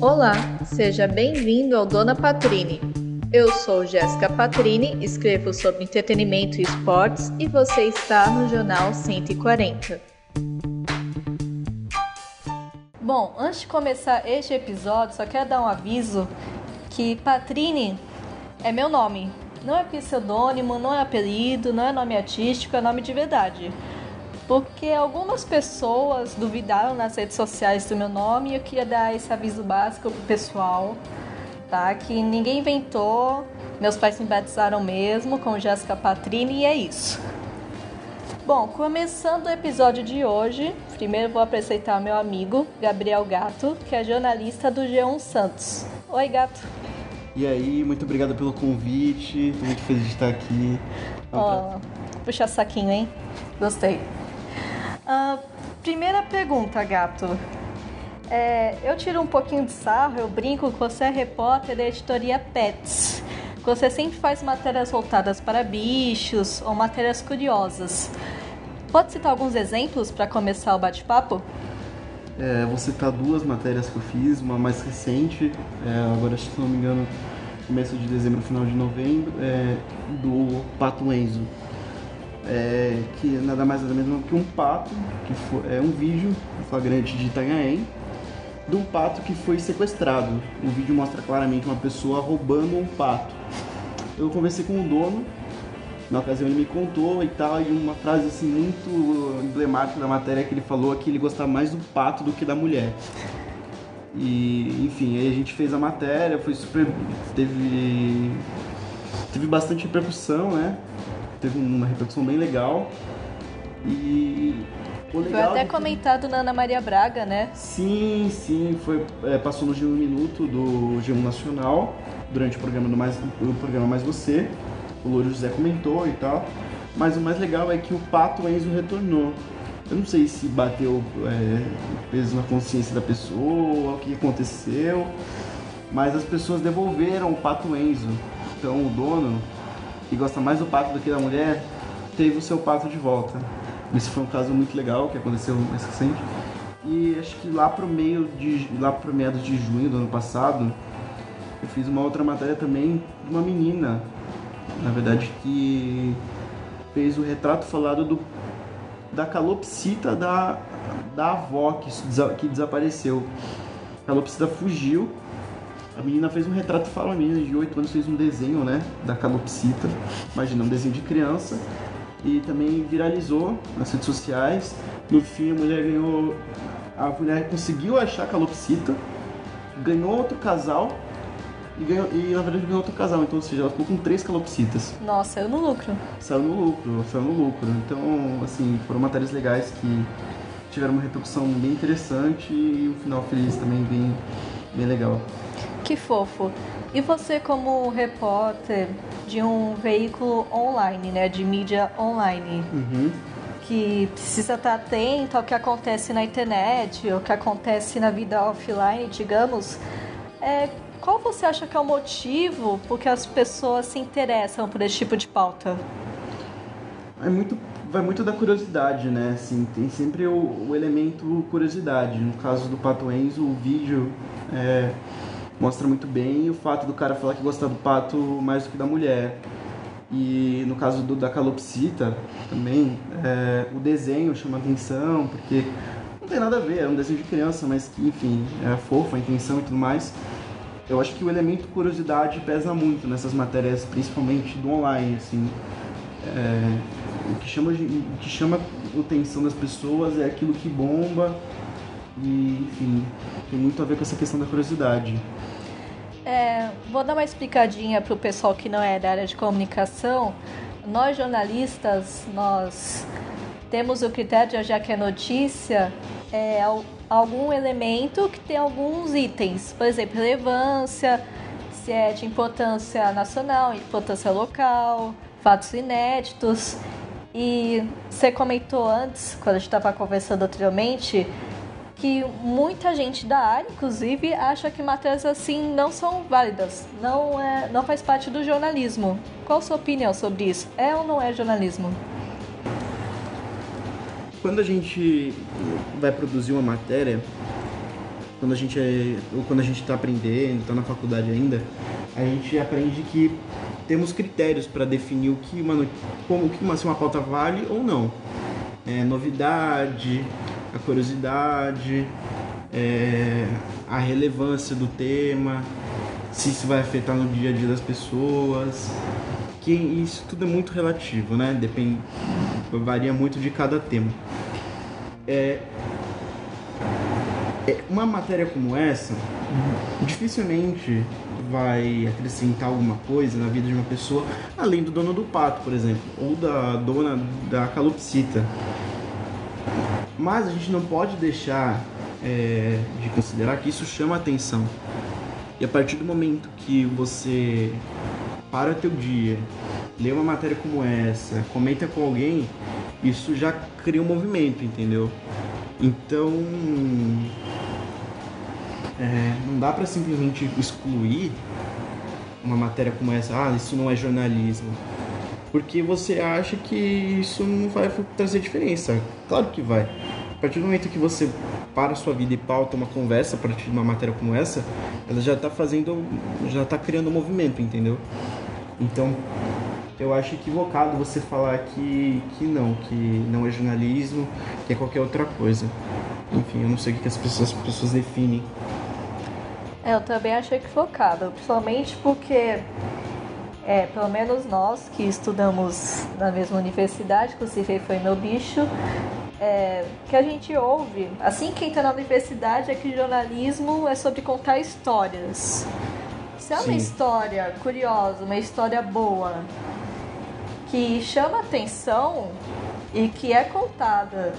Olá, seja bem-vindo ao Dona Patrini. Eu sou Jéssica Patrini, escrevo sobre entretenimento e esportes e você está no Jornal 140. Bom, antes de começar este episódio, só quero dar um aviso que Patrini é meu nome. Não é pseudônimo, não é apelido, não é nome artístico, é nome de verdade porque algumas pessoas duvidaram nas redes sociais do meu nome e eu queria dar esse aviso básico pro pessoal, tá? Que ninguém inventou, meus pais me batizaram mesmo com Jéssica Patrini e é isso. Bom, começando o episódio de hoje, primeiro vou apresentar meu amigo Gabriel Gato, que é jornalista do G1 Santos. Oi, Gato. E aí, muito obrigado pelo convite, tô muito feliz de estar aqui. Ó, oh, puxa saquinho, hein? Gostei. Uh, primeira pergunta, gato. É, eu tiro um pouquinho de sarro, eu brinco que você é repórter da editoria Pets. Você sempre faz matérias voltadas para bichos ou matérias curiosas. Pode citar alguns exemplos para começar o bate-papo? É, vou citar duas matérias que eu fiz, uma mais recente, é, agora se não me engano, começo de dezembro, final de novembro, é, do Pato Enzo é, que nada mais nada menos que um pato, que foi, é um vídeo flagrante de Itanhaém, de um pato que foi sequestrado. O vídeo mostra claramente uma pessoa roubando um pato. Eu conversei com o dono, na ocasião ele me contou e tal, e uma frase assim muito emblemática da matéria que ele falou é que ele gostava mais do pato do que da mulher. E enfim, aí a gente fez a matéria, foi super. teve. teve bastante repercussão, né? Teve uma repercussão bem legal. E foi até comentado na Ana Maria Braga, né? Sim, sim, foi, é, passou no G1 Minuto do G1 Nacional, durante o programa, do mais, o programa Mais Você. O Louro José comentou e tal. Mas o mais legal é que o Pato Enzo retornou. Eu não sei se bateu é, peso na consciência da pessoa, o que aconteceu, mas as pessoas devolveram o Pato Enzo. Então o dono que gosta mais do pato do que da mulher, teve o seu pato de volta. Esse foi um caso muito legal que aconteceu mais recente. E acho que lá pro meio de lá pro meados de junho do ano passado, eu fiz uma outra matéria também de uma menina, na verdade, que fez o retrato falado do da calopsita da, da avó que, que desapareceu. A calopsita fugiu a menina fez um retrato fala, a menina de 8 anos fez um desenho, né, da calopsita. Imagina, um desenho de criança. E também viralizou nas redes sociais. No fim, a mulher ganhou. A mulher conseguiu achar a calopsita, ganhou outro casal e, ganhou, e na verdade ganhou outro casal. Então, ou seja, ela ficou com três calopsitas. Nossa, saiu no lucro. Saiu no lucro, saiu no lucro. Então, assim, foram matérias legais que tiveram uma repercussão bem interessante e um final feliz também bem, bem legal. Que fofo. E você como repórter de um veículo online, né, de mídia online, uhum. que precisa estar atento ao que acontece na internet, ao que acontece na vida offline, digamos, é, qual você acha que é o motivo por que as pessoas se interessam por esse tipo de pauta? É muito, vai muito da curiosidade, né? Assim, tem sempre o, o elemento curiosidade. No caso do Pato Enzo, o vídeo é, mostra muito bem o fato do cara falar que gosta do pato mais do que da mulher. E no caso do, da calopsita também, é, o desenho chama atenção, porque não tem nada a ver, é um desenho de criança, mas que, enfim, é fofo a intenção e tudo mais. Eu acho que o elemento curiosidade pesa muito nessas matérias, principalmente do online, assim. É, o, que chama, o que chama a atenção das pessoas é aquilo que bomba e, enfim, tem muito a ver com essa questão da curiosidade. É, vou dar uma explicadinha para o pessoal que não é da área de comunicação. Nós jornalistas, nós temos o critério de achar que a notícia é algum elemento que tem alguns itens, por exemplo, relevância, se é de importância nacional, importância local, fatos inéditos. E você comentou antes, quando a gente estava conversando anteriormente, que muita gente da área, inclusive, acha que matérias assim não são válidas, não, é, não faz parte do jornalismo. Qual a sua opinião sobre isso? É ou não é jornalismo? Quando a gente vai produzir uma matéria, quando a gente é, ou quando a gente está aprendendo, está na faculdade ainda, a gente aprende que temos critérios para definir o que uma como que uma, se uma pauta vale ou não. É, novidade, a curiosidade, é, a relevância do tema, se isso vai afetar no dia a dia das pessoas. Que isso tudo é muito relativo, né? Depende, varia muito de cada tema. É, é, uma matéria como essa dificilmente vai acrescentar alguma coisa na vida de uma pessoa, além do dono do pato, por exemplo, ou da dona da calopsita. Mas a gente não pode deixar é, de considerar que isso chama atenção. E a partir do momento que você para teu dia, lê uma matéria como essa, comenta com alguém, isso já cria um movimento, entendeu? Então, é, não dá para simplesmente excluir uma matéria como essa, ah, isso não é jornalismo. Porque você acha que isso não vai trazer diferença. Claro que vai. A partir do momento que você para a sua vida e pauta uma conversa a partir de uma matéria como essa, ela já está fazendo, já está criando um movimento, entendeu? Então, eu acho equivocado você falar que, que não, que não é jornalismo, que é qualquer outra coisa. Enfim, eu não sei o que as pessoas, as pessoas definem é, eu também acho equivocado, principalmente porque, é, pelo menos nós que estudamos na mesma universidade, inclusive foi meu bicho, é, que a gente ouve, assim que entra na universidade, é que jornalismo é sobre contar histórias. Se é uma Sim. história curiosa, uma história boa, que chama atenção e que é contada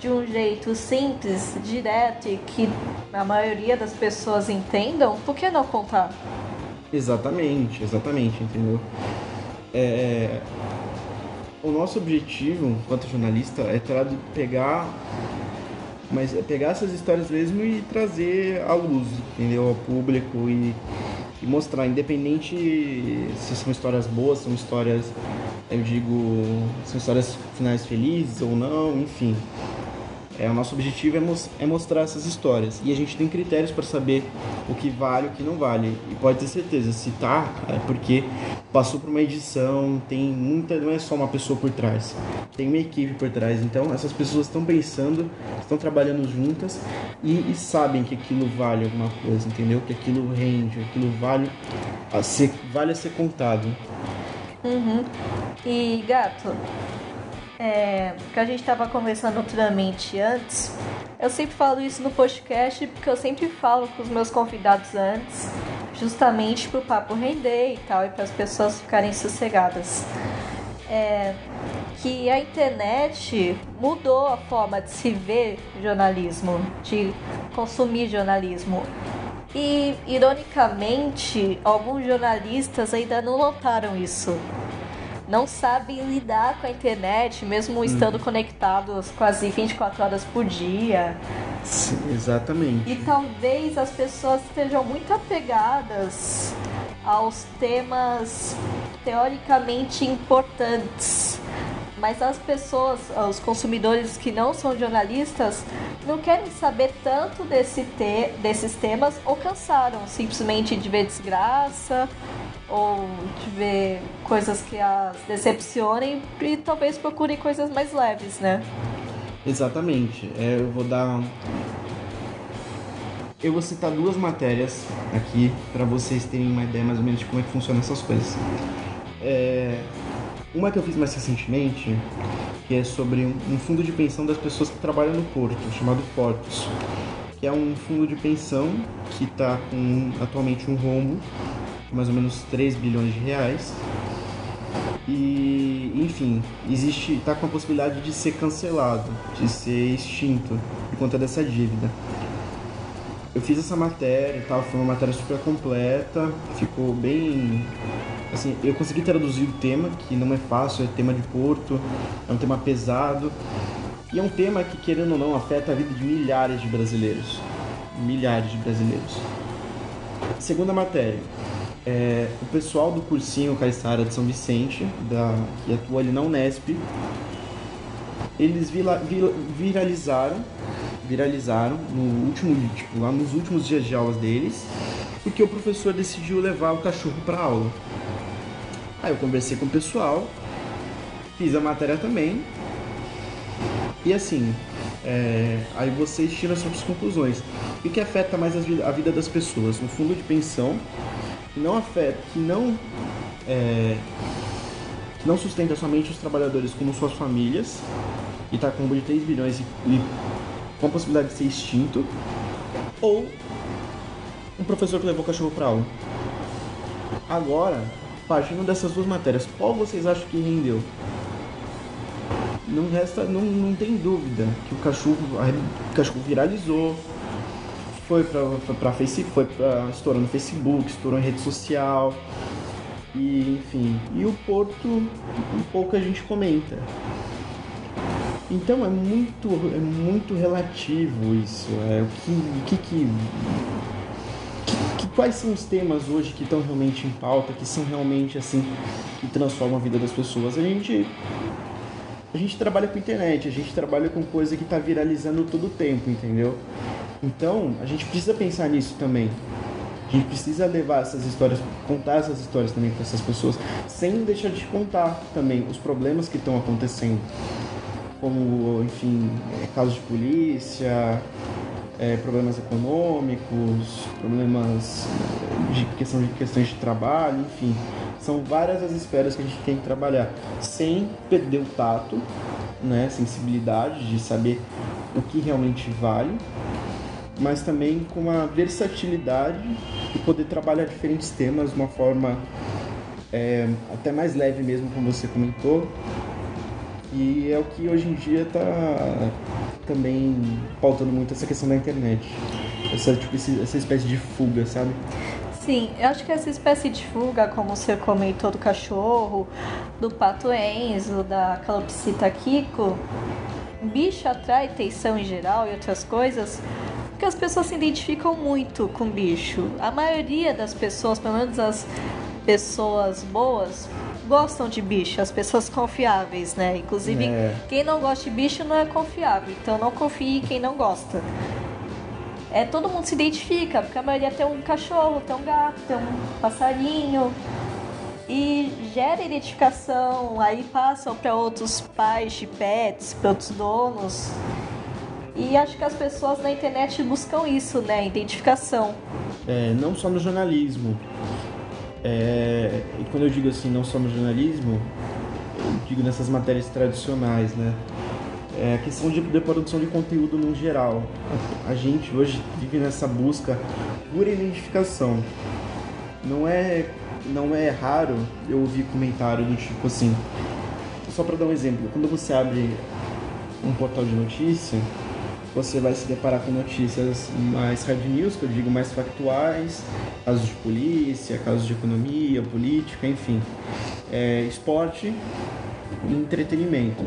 de um jeito simples, direto e que a maioria das pessoas entendam, por que não contar? Exatamente, exatamente, entendeu? É, o nosso objetivo, enquanto jornalista, é pegar mas é pegar essas histórias mesmo e trazer à luz, entendeu? Ao público e, e mostrar, independente se são histórias boas, são histórias, eu digo, são histórias finais felizes ou não, enfim. É, o nosso objetivo é, mos é, mostrar essas histórias. E a gente tem critérios para saber o que vale e o que não vale. E pode ter certeza, se tá, é porque passou por uma edição, tem muita. não é só uma pessoa por trás, tem uma equipe por trás. Então essas pessoas estão pensando, estão trabalhando juntas e, e, sabem que aquilo vale alguma coisa, entendeu? Que aquilo rende, aquilo vale a ser, vale a ser contado. Uhum. E gato, é, que a gente estava conversando anteriormente antes, eu sempre falo isso no podcast porque eu sempre falo com os meus convidados antes, justamente para o papo render e tal, e para as pessoas ficarem sossegadas. É, que a internet mudou a forma de se ver jornalismo, de consumir jornalismo. E, ironicamente, alguns jornalistas ainda não notaram isso não sabem lidar com a internet, mesmo estando hum. conectados quase 24 horas por dia. Sim, exatamente. E talvez as pessoas estejam muito apegadas aos temas teoricamente importantes. Mas as pessoas, os consumidores que não são jornalistas, não querem saber tanto desse te desses temas ou cansaram simplesmente de ver desgraça ou de ver coisas que as decepcionem e talvez procurem coisas mais leves, né? Exatamente. É, eu vou dar. Eu vou citar duas matérias aqui para vocês terem uma ideia mais ou menos de como é que funcionam essas coisas. É... Uma que eu fiz mais recentemente, que é sobre um fundo de pensão das pessoas que trabalham no porto, chamado Portos, que é um fundo de pensão que está com atualmente um rombo mais ou menos 3 bilhões de reais. E, enfim, existe, está com a possibilidade de ser cancelado, de ser extinto por conta dessa dívida. Eu fiz essa matéria e tal, foi uma matéria super completa, ficou bem. Assim, eu consegui traduzir o tema, que não é fácil, é tema de Porto, é um tema pesado. E é um tema que, querendo ou não, afeta a vida de milhares de brasileiros. Milhares de brasileiros. Segunda matéria é, o pessoal do cursinho Caissara de São Vicente, da, que atua ali na Unesp, eles vila, viralizaram viralizaram no último, tipo, lá nos últimos dias de aulas deles, porque o professor decidiu levar o cachorro para aula. Aí eu conversei com o pessoal, fiz a matéria também. E assim, é, aí vocês tiram as suas conclusões. O que afeta mais a vida das pessoas? No fundo de pensão, que não afeta, que não é, que não sustenta somente os trabalhadores como suas famílias e está com um de 3 bilhões e, e com a possibilidade de ser extinto, ou um professor que levou o cachorro para aula. Agora, partindo dessas duas matérias, qual vocês acham que rendeu? Não resta, não, não tem dúvida que o cachorro, o cachorro viralizou, foi para Facebook, foi para estourou no Facebook, estourou em rede social e enfim. E o Porto, um pouco a gente comenta. Então é muito, é muito relativo isso. É o que, o que, que quais são os temas hoje que estão realmente em pauta, que são realmente assim, que transformam a vida das pessoas. A gente a gente trabalha com internet, a gente trabalha com coisa que está viralizando todo o tempo, entendeu? Então, a gente precisa pensar nisso também. A gente precisa levar essas histórias, contar essas histórias também para essas pessoas, sem deixar de contar também os problemas que estão acontecendo. Como, enfim, é, casos de polícia, é, problemas econômicos, problemas é, de questão de questões de trabalho, enfim, são várias as esferas que a gente tem que trabalhar, sem perder o tato, né, sensibilidade de saber o que realmente vale, mas também com a versatilidade de poder trabalhar diferentes temas de uma forma é, até mais leve mesmo, como você comentou, e é o que hoje em dia está também pautando muito essa questão da internet. Essa, tipo, essa espécie de fuga, sabe? Sim, eu acho que essa espécie de fuga, como você comentou do cachorro, do pato Enzo, da calopsita Kiko, bicho atrai atenção em geral e outras coisas, porque as pessoas se identificam muito com bicho. A maioria das pessoas, pelo menos as pessoas boas, gostam de bicho, as pessoas confiáveis, né? Inclusive, é. quem não gosta de bicho não é confiável, então não confie em quem não gosta. É, todo mundo se identifica, porque a maioria tem um cachorro, tem um gato, tem um passarinho. E gera identificação, aí passam para outros pais de pets, para outros donos. E acho que as pessoas na internet buscam isso, né? Identificação. É, não só no jornalismo. É, e quando eu digo assim, não só no jornalismo, eu digo nessas matérias tradicionais, né? É a questão de, de produção de conteúdo no geral. A, gente hoje vive nessa busca por identificação. Não é, não é raro eu ouvir comentário do tipo assim. Só para dar um exemplo, quando você abre um portal de notícia, você vai se deparar com notícias mais hard news, que eu digo mais factuais, casos de polícia, casos de economia, política, enfim, é, esporte e entretenimento.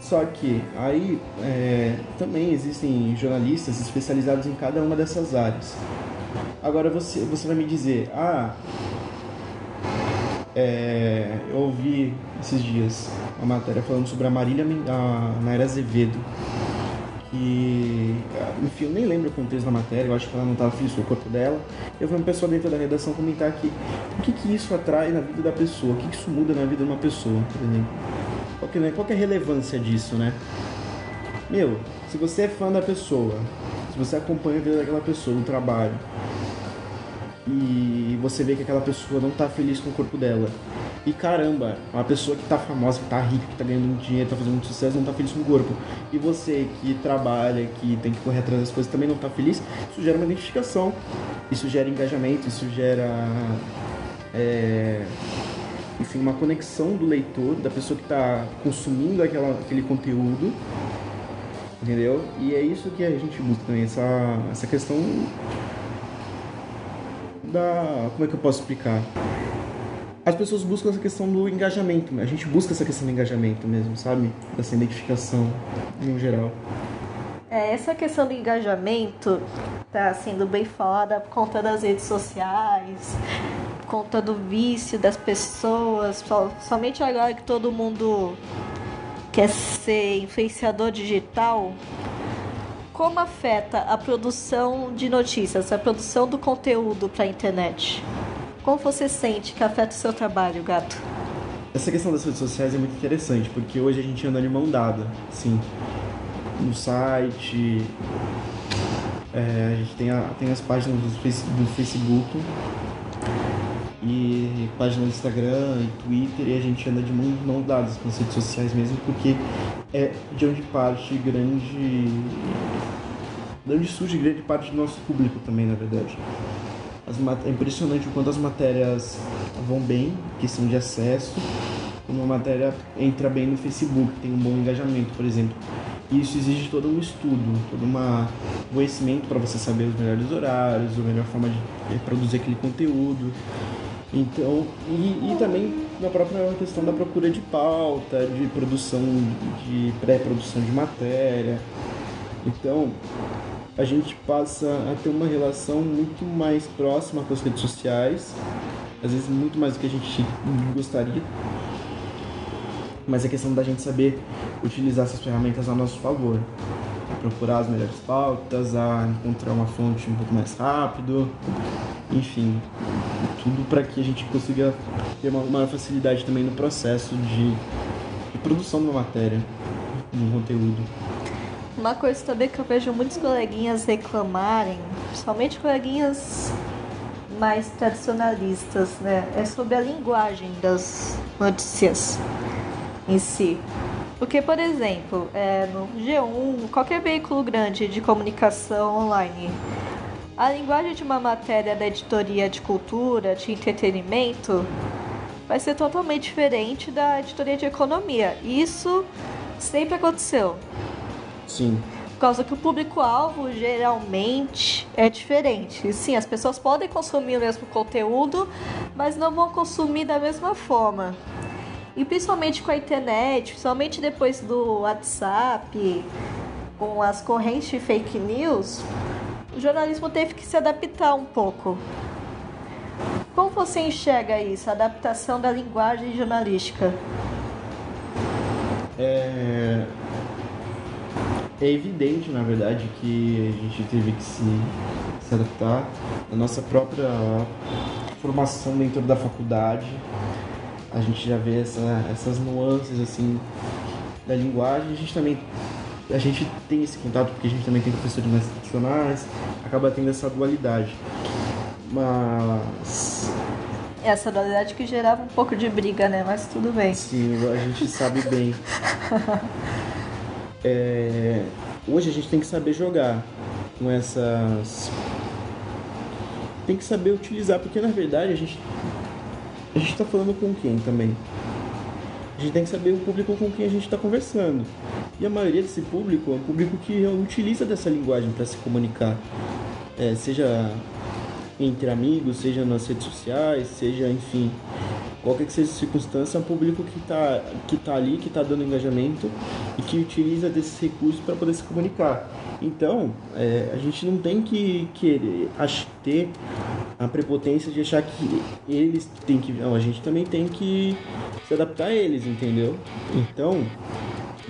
Só que aí é, também existem jornalistas especializados em cada uma dessas áreas. Agora você, você vai me dizer, ah, é, eu ouvi esses dias uma matéria falando sobre a Marília a Naira Azevedo. Que, enfim, eu nem lembro o contexto da matéria, eu acho que ela não estava feliz com o corpo dela. Eu vi uma pessoa dentro da redação comentar aqui o que, que isso atrai na vida da pessoa, o que, que isso muda na vida de uma pessoa, por. Qual que, né, qual que é a relevância disso, né? Meu, se você é fã da pessoa, se você acompanha a vida daquela pessoa no trabalho, e você vê que aquela pessoa não tá feliz com o corpo dela. E caramba, uma pessoa que tá famosa, que tá rica, que tá ganhando muito dinheiro, tá fazendo muito sucesso, não tá feliz com o corpo. E você que trabalha, que tem que correr atrás das coisas, também não tá feliz, isso gera uma identificação, isso gera engajamento, isso gera. É, enfim, uma conexão do leitor, da pessoa que está consumindo aquela, aquele conteúdo, entendeu? E é isso que a gente busca também, essa, essa questão da. Como é que eu posso explicar? As pessoas buscam essa questão do engajamento, a gente busca essa questão do engajamento mesmo, sabe? Dessa identificação no geral. É, essa questão do engajamento tá sendo bem falada por conta das redes sociais, por conta do vício das pessoas, somente agora que todo mundo quer ser influenciador digital, como afeta a produção de notícias, a produção do conteúdo para a internet? Como você sente que afeta o seu trabalho, Gato? Essa questão das redes sociais é muito interessante, porque hoje a gente anda de mão dada, sim. No site, é, a gente tem, a, tem as páginas do, do Facebook e página do Instagram e Twitter e a gente anda de mão, mão dadas com as redes sociais mesmo, porque é de onde parte grande. de onde surge grande parte do nosso público também, na verdade. As, é impressionante o quanto as matérias vão bem, questão de acesso, uma matéria entra bem no Facebook, tem um bom engajamento, por exemplo. Isso exige todo um estudo, todo um conhecimento para você saber os melhores horários, a melhor forma de produzir aquele conteúdo. Então, e, e também na própria questão da procura de pauta, de produção, de pré-produção de matéria. Então, a gente passa a ter uma relação muito mais próxima com as redes sociais, às vezes muito mais do que a gente gostaria. Mas é questão da gente saber utilizar essas ferramentas a nosso favor. A procurar as melhores pautas, a encontrar uma fonte um pouco mais rápido, enfim, tudo para que a gente consiga ter uma maior facilidade também no processo de, de produção da matéria, do conteúdo. Uma coisa também que eu vejo muitos coleguinhas reclamarem, principalmente coleguinhas mais tradicionalistas, né? É sobre a linguagem das notícias em si. Porque, por exemplo, é, no G1, qualquer veículo grande de comunicação online, a linguagem de uma matéria da editoria de cultura, de entretenimento, vai ser totalmente diferente da editoria de economia. Isso sempre aconteceu. Sim. Por causa que o público-alvo geralmente é diferente. Sim, as pessoas podem consumir o mesmo conteúdo, mas não vão consumir da mesma forma. E principalmente com a internet, principalmente depois do WhatsApp, com as correntes de fake news, o jornalismo teve que se adaptar um pouco. Como você enxerga isso, a adaptação da linguagem jornalística? É, é evidente, na verdade, que a gente teve que se, se adaptar à nossa própria formação dentro da faculdade. A gente já vê essa, essas nuances assim da linguagem. A gente também a gente tem esse contato porque a gente também tem professores mais tradicionais, acaba tendo essa dualidade. Mas. Essa dualidade que gerava um pouco de briga, né? Mas tudo bem. Sim, a gente sabe bem. É... Hoje a gente tem que saber jogar com essas. Tem que saber utilizar, porque na verdade a gente. A gente tá falando com quem também? A gente tem que saber o público com quem a gente está conversando. E a maioria desse público é um público que utiliza dessa linguagem para se comunicar. É, seja entre amigos, seja nas redes sociais, seja, enfim, qualquer que seja a circunstância, é um público que está que tá ali, que está dando engajamento e que utiliza desses recursos para poder se comunicar. Então, é, a gente não tem que querer ter a prepotência de achar que eles têm que. Não, a gente também tem que se adaptar a eles, entendeu? Então,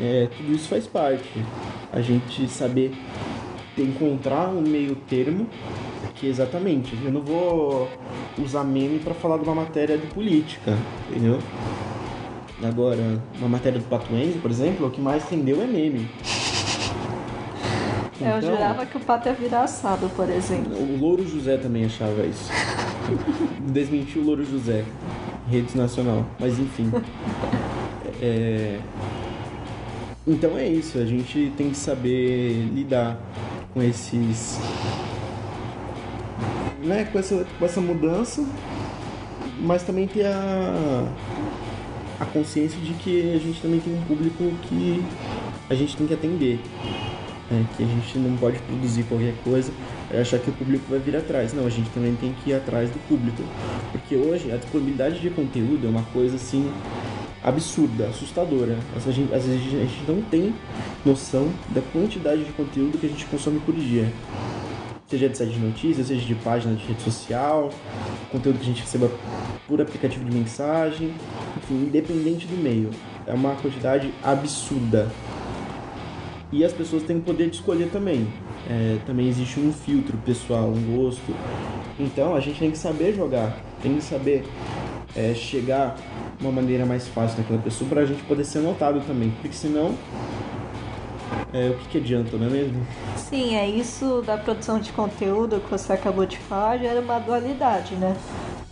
é, tudo isso faz parte. A gente saber encontrar um meio termo que exatamente, eu não vou usar meme para falar de uma matéria de política, entendeu? Agora, uma matéria do Patuense, por exemplo, o que mais rendeu é meme. Então, eu jurava que o pato ia virar assado, por exemplo. O Louro José também achava isso. Desmentiu o Louro José, rede nacional. Mas enfim. É... Então é isso, a gente tem que saber lidar com esses. Né, com, essa, com essa mudança, mas também ter a, a consciência de que a gente também tem um público que a gente tem que atender. Né, que a gente não pode produzir qualquer coisa e achar que o público vai vir atrás. Não, a gente também tem que ir atrás do público. Porque hoje a disponibilidade de conteúdo é uma coisa assim absurda, assustadora. Às vezes, a gente não tem noção da quantidade de conteúdo que a gente consome por dia. Seja de site de notícias, seja de página de rede social, conteúdo que a gente receba por aplicativo de mensagem, enfim, independente do meio. é uma quantidade absurda. E as pessoas têm o poder de escolher também. É, também existe um filtro pessoal, um gosto. Então a gente tem que saber jogar, tem que saber é, chegar de uma maneira mais fácil naquela pessoa para a gente poder ser notado também. Porque senão, é, o que, que adianta, não é mesmo? Sim, é isso da produção de conteúdo que você acabou de falar, era uma dualidade, né?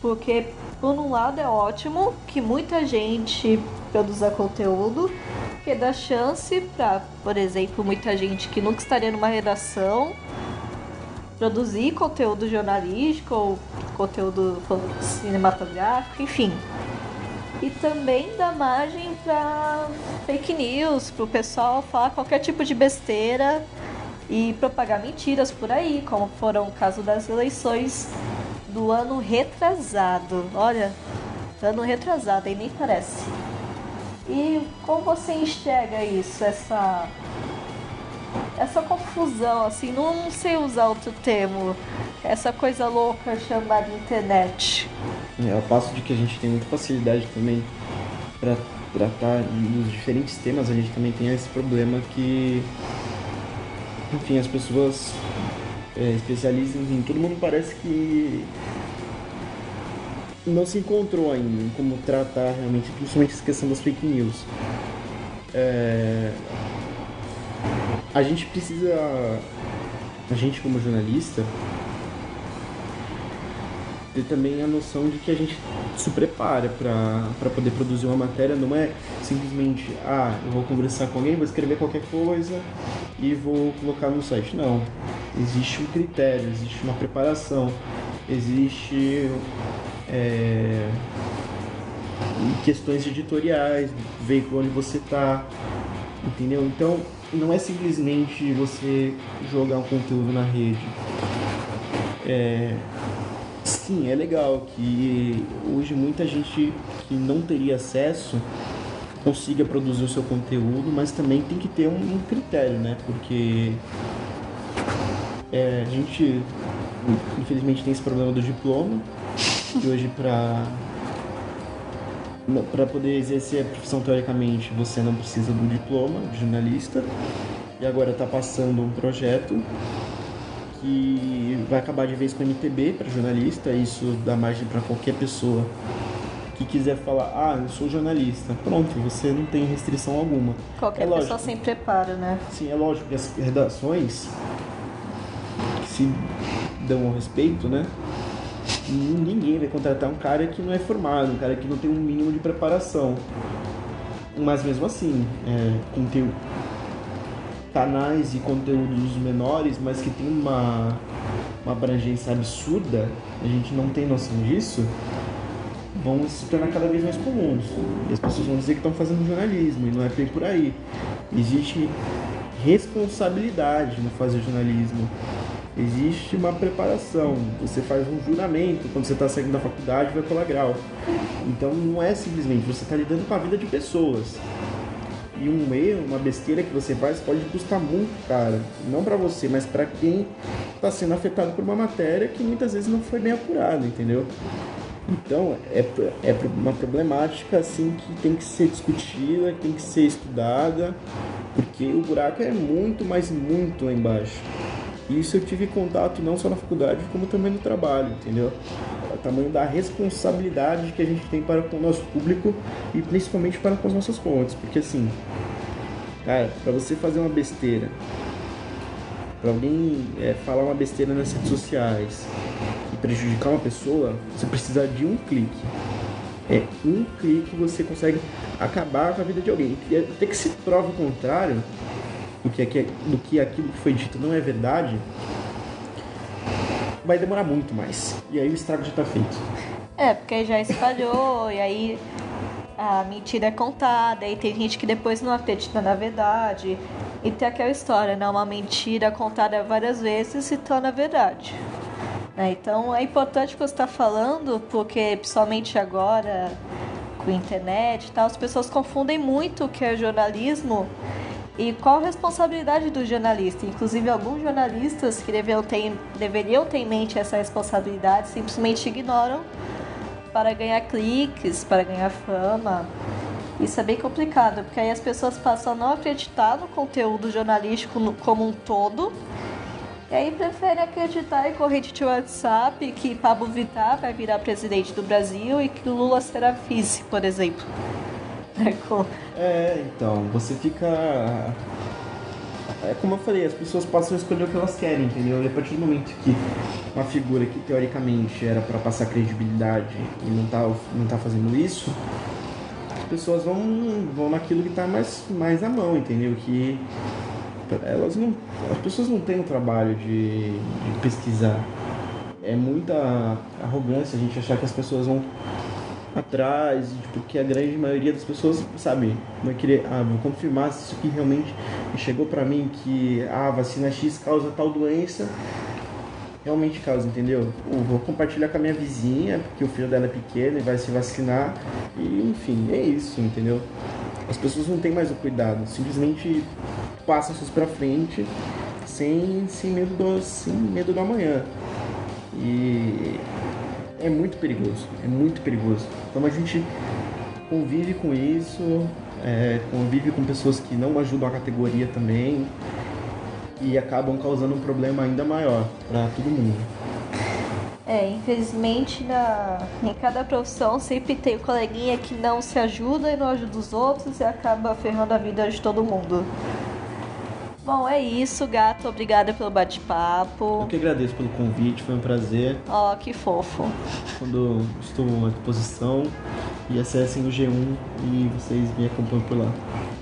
Porque, por um lado, é ótimo que muita gente produza conteúdo, que dá chance para, por exemplo, muita gente que nunca estaria numa redação produzir conteúdo jornalístico ou conteúdo cinematográfico, enfim. E também dá margem para fake news, para o pessoal falar qualquer tipo de besteira e propagar mentiras por aí, como foram o caso das eleições do ano retrasado. Olha, ano retrasado, aí nem parece. E como você enxerga isso, essa essa confusão, assim, não sei usar outro termo, essa coisa louca chamada internet. É, ao passo de que a gente tem muita facilidade também para tratar nos diferentes temas, a gente também tem esse problema que, enfim, as pessoas é, em todo mundo parece que não se encontrou ainda em como tratar realmente, principalmente essa questão das fake news. É, a gente precisa, a gente como jornalista, ter também a noção de que a gente se prepara para poder produzir uma matéria, não é simplesmente, ah, eu vou conversar com alguém, vou escrever qualquer coisa e vou colocar no site. Não. Existe um critério, existe uma preparação, existe é, questões editoriais, veículo onde você está, entendeu? Então, não é simplesmente você jogar um conteúdo na rede. É, sim, é legal que hoje muita gente que não teria acesso consiga produzir o seu conteúdo, mas também tem que ter um, critério, né? Porque é, a gente infelizmente tem esse problema do diploma, que hoje para para poder exercer a profissão teoricamente você não precisa do diploma de jornalista. E agora está passando um projeto que vai acabar de vez com o MTB para jornalista. Isso dá margem para qualquer pessoa que quiser falar ah eu sou jornalista. Pronto você não tem restrição alguma. Qualquer é pessoa sem preparo né? Sim é lógico que as redações que se dão ao respeito né ninguém vai contratar um cara que não é formado, um cara que não tem um mínimo de preparação. Mas mesmo assim, é, conteúdo, canais e conteúdos menores, mas que tem uma, uma abrangência absurda, a gente não tem noção disso, vão se tornar cada vez mais comuns. E as pessoas vão dizer que estão fazendo jornalismo, e não é bem por aí. Existe responsabilidade no fazer jornalismo existe uma preparação. Você faz um juramento quando você está saindo da faculdade vai colar grau. Então não é simplesmente você está lidando com a vida de pessoas. E um erro, uma besteira que você faz pode custar muito caro, não para você, mas para quem está sendo afetado por uma matéria que muitas vezes não foi bem apurada, entendeu? Então é, é uma problemática assim que tem que ser discutida, tem que ser estudada, porque o buraco é muito, mas muito lá embaixo. E isso eu tive contato não só na faculdade, como também no trabalho, entendeu? O tamanho da responsabilidade que a gente tem para com o nosso público e principalmente para com as nossas fontes. Porque assim, cara, para você fazer uma besteira, para alguém é, falar uma besteira nas redes sociais e prejudicar uma pessoa, você precisa de um clique. É um clique você consegue acabar com a vida de alguém. E até que se prova o contrário, do que, do que aquilo que foi dito não é verdade, vai demorar muito mais. E aí o estrago já está feito. É, porque já espalhou, e aí a mentira é contada, e tem gente que depois não acredita na verdade. E tem aquela história, né? Uma mentira contada várias vezes se torna verdade. É, então é importante que você está falando, porque principalmente agora, com a internet e tal, as pessoas confundem muito o que é jornalismo e qual a responsabilidade do jornalista? Inclusive, alguns jornalistas que deveriam ter, deveriam ter em mente essa responsabilidade simplesmente ignoram para ganhar cliques, para ganhar fama. Isso é bem complicado, porque aí as pessoas passam a não acreditar no conteúdo jornalístico como um todo. E aí preferem acreditar em corrente de WhatsApp que Pablo Vittar vai virar presidente do Brasil e que Lula será vice, por exemplo. É, então, você fica. É como eu falei, as pessoas passam a escolher o que elas querem, entendeu? E a partir do momento que uma figura que teoricamente era para passar credibilidade e não tá, não tá fazendo isso, as pessoas vão, vão naquilo que tá mais, mais na mão, entendeu? Que elas não. As pessoas não têm o trabalho de, de pesquisar. É muita arrogância a gente achar que as pessoas vão atrás, tipo, que a grande maioria das pessoas, sabe, vai querer, ah, vou confirmar se isso aqui realmente chegou para mim que ah, a vacina X causa tal doença, realmente causa, entendeu? Eu vou compartilhar com a minha vizinha, porque o filho dela é pequeno e vai se vacinar, e enfim, é isso, entendeu? As pessoas não têm mais o cuidado, simplesmente passam isso para frente sem, sem, medo do, sem medo do amanhã. E é muito perigoso, é muito perigoso. Então a gente convive com isso, é, convive com pessoas que não ajudam a categoria também e acabam causando um problema ainda maior para todo mundo. É, infelizmente na, em cada profissão sempre tem o coleguinha que não se ajuda e não ajuda os outros e acaba ferrando a vida de todo mundo. Bom, é isso, gato. Obrigada pelo bate-papo. Eu que agradeço pelo convite, foi um prazer. Ó, oh, que fofo. Quando estou à disposição, e acessem o G1 e vocês me acompanham por lá.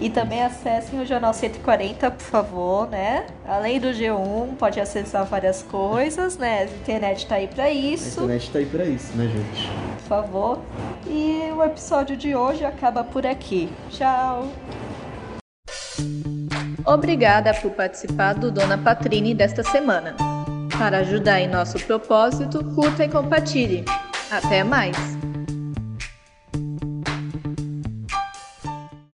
E também acessem o Jornal 140, por favor, né? Além do G1, pode acessar várias coisas, né? A internet tá aí para isso. A internet tá aí para isso, né, gente? Por favor. E o episódio de hoje acaba por aqui. Tchau. Obrigada por participar do Dona Patrine desta semana. Para ajudar em nosso propósito, curta e compartilhe. Até mais!